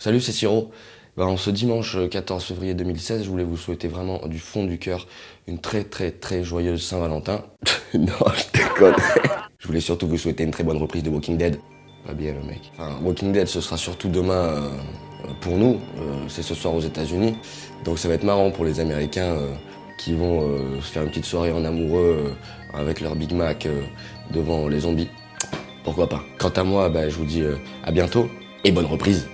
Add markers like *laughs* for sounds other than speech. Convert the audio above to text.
Salut, c'est Siro. Ben, en ce dimanche euh, 14 février 2016, je voulais vous souhaiter vraiment du fond du cœur une très très très joyeuse Saint-Valentin. *laughs* non, je déconne. je voulais surtout vous souhaiter une très bonne reprise de Walking Dead. Pas bien le mec. Enfin, Walking Dead, ce sera surtout demain euh, euh, pour nous. C'est ce soir aux États-Unis. Donc ça va être marrant pour les Américains qui vont se faire une petite soirée en amoureux avec leur Big Mac devant les zombies. Pourquoi pas Quant à moi, ben, je vous dis à bientôt et bonne reprise.